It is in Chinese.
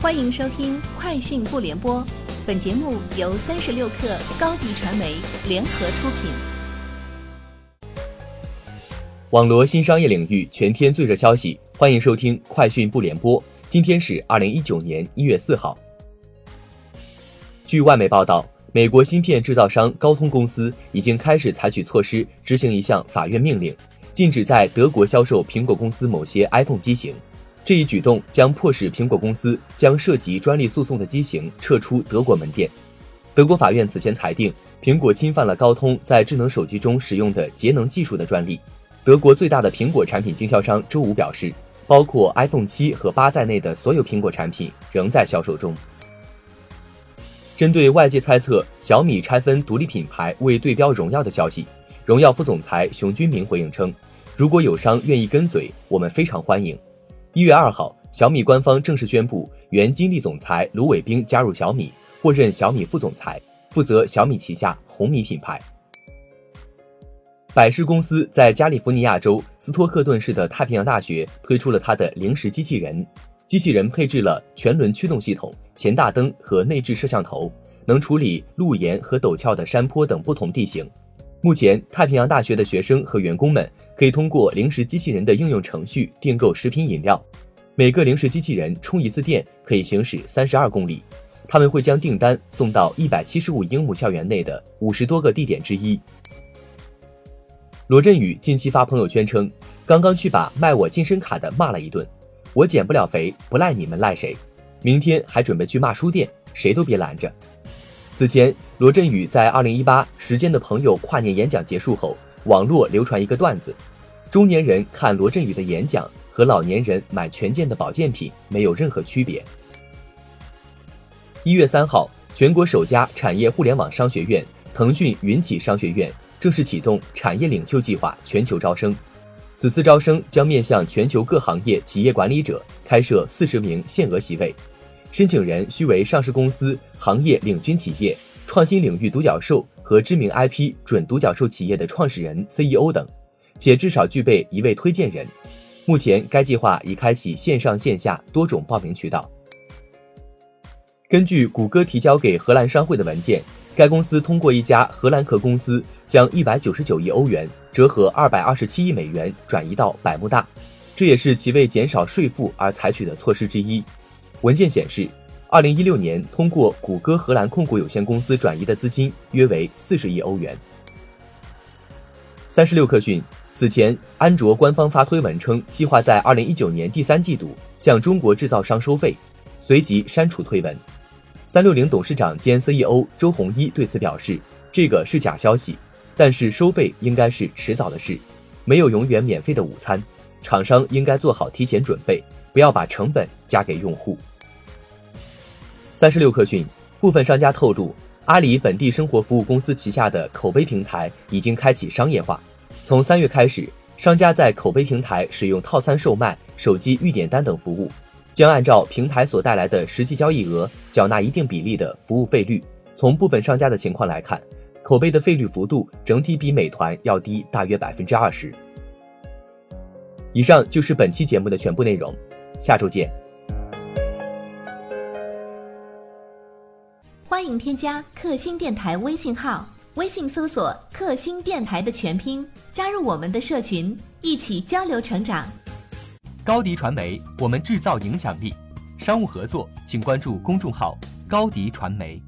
欢迎收听《快讯不联播》，本节目由三十六克高低传媒联合出品。网罗新商业领域全天最热消息，欢迎收听《快讯不联播》。今天是二零一九年一月四号。据外媒报道，美国芯片制造商高通公司已经开始采取措施，执行一项法院命令，禁止在德国销售苹果公司某些 iPhone 机型。这一举动将迫使苹果公司将涉及专利诉讼的机型撤出德国门店。德国法院此前裁定，苹果侵犯了高通在智能手机中使用的节能技术的专利。德国最大的苹果产品经销商周五表示，包括 iPhone 七和八在内的所有苹果产品仍在销售中。针对外界猜测小米拆分独立品牌为对标荣耀的消息，荣耀副总裁熊军明回应称：“如果有商愿意跟随，我们非常欢迎。”一月二号，小米官方正式宣布，原金立总裁卢伟冰加入小米，获任小米副总裁，负责小米旗下红米品牌。百事公司在加利福尼亚州斯托克顿市的太平洋大学推出了它的零食机器人，机器人配置了全轮驱动系统、前大灯和内置摄像头，能处理路沿和陡峭的山坡等不同地形。目前，太平洋大学的学生和员工们可以通过零食机器人的应用程序订购食品饮料。每个零食机器人充一次电可以行驶三十二公里。他们会将订单送到一百七十五英亩校园内的五十多个地点之一。罗振宇近期发朋友圈称，刚刚去把卖我健身卡的骂了一顿，我减不了肥，不赖你们赖谁？明天还准备去骂书店，谁都别拦着。此前，罗振宇在二零一八时间的朋友跨年演讲结束后，网络流传一个段子：中年人看罗振宇的演讲和老年人买全健的保健品没有任何区别。一月三号，全国首家产业互联网商学院——腾讯云企商学院正式启动产业领袖计划全球招生。此次招生将面向全球各行业企业管理者，开设四十名限额席位。申请人需为上市公司、行业领军企业、创新领域独角兽和知名 IP 准独角兽企业的创始人、CEO 等，且至少具备一位推荐人。目前，该计划已开启线上线下多种报名渠道。根据谷歌提交给荷兰商会的文件，该公司通过一家荷兰壳公司，将一百九十九亿欧元（折合二百二十七亿美元）转移到百慕大，这也是其为减少税负而采取的措施之一。文件显示，二零一六年通过谷歌荷兰控股有限公司转移的资金约为四十亿欧元。三十六氪讯，此前安卓官方发推文称，计划在二零一九年第三季度向中国制造商收费，随即删除推文。三六零董事长兼 CEO 周鸿祎对此表示，这个是假消息，但是收费应该是迟早的事，没有永远免费的午餐，厂商应该做好提前准备。不要把成本加给用户。三十六氪讯，部分商家透露，阿里本地生活服务公司旗下的口碑平台已经开启商业化。从三月开始，商家在口碑平台使用套餐售卖、手机预点单等服务，将按照平台所带来的实际交易额缴纳一定比例的服务费率。从部分商家的情况来看，口碑的费率幅度整体比美团要低大约百分之二十。以上就是本期节目的全部内容。下周见。并添加克星电台微信号，微信搜索“克星电台”的全拼，加入我们的社群，一起交流成长。高迪传媒，我们制造影响力。商务合作，请关注公众号“高迪传媒”。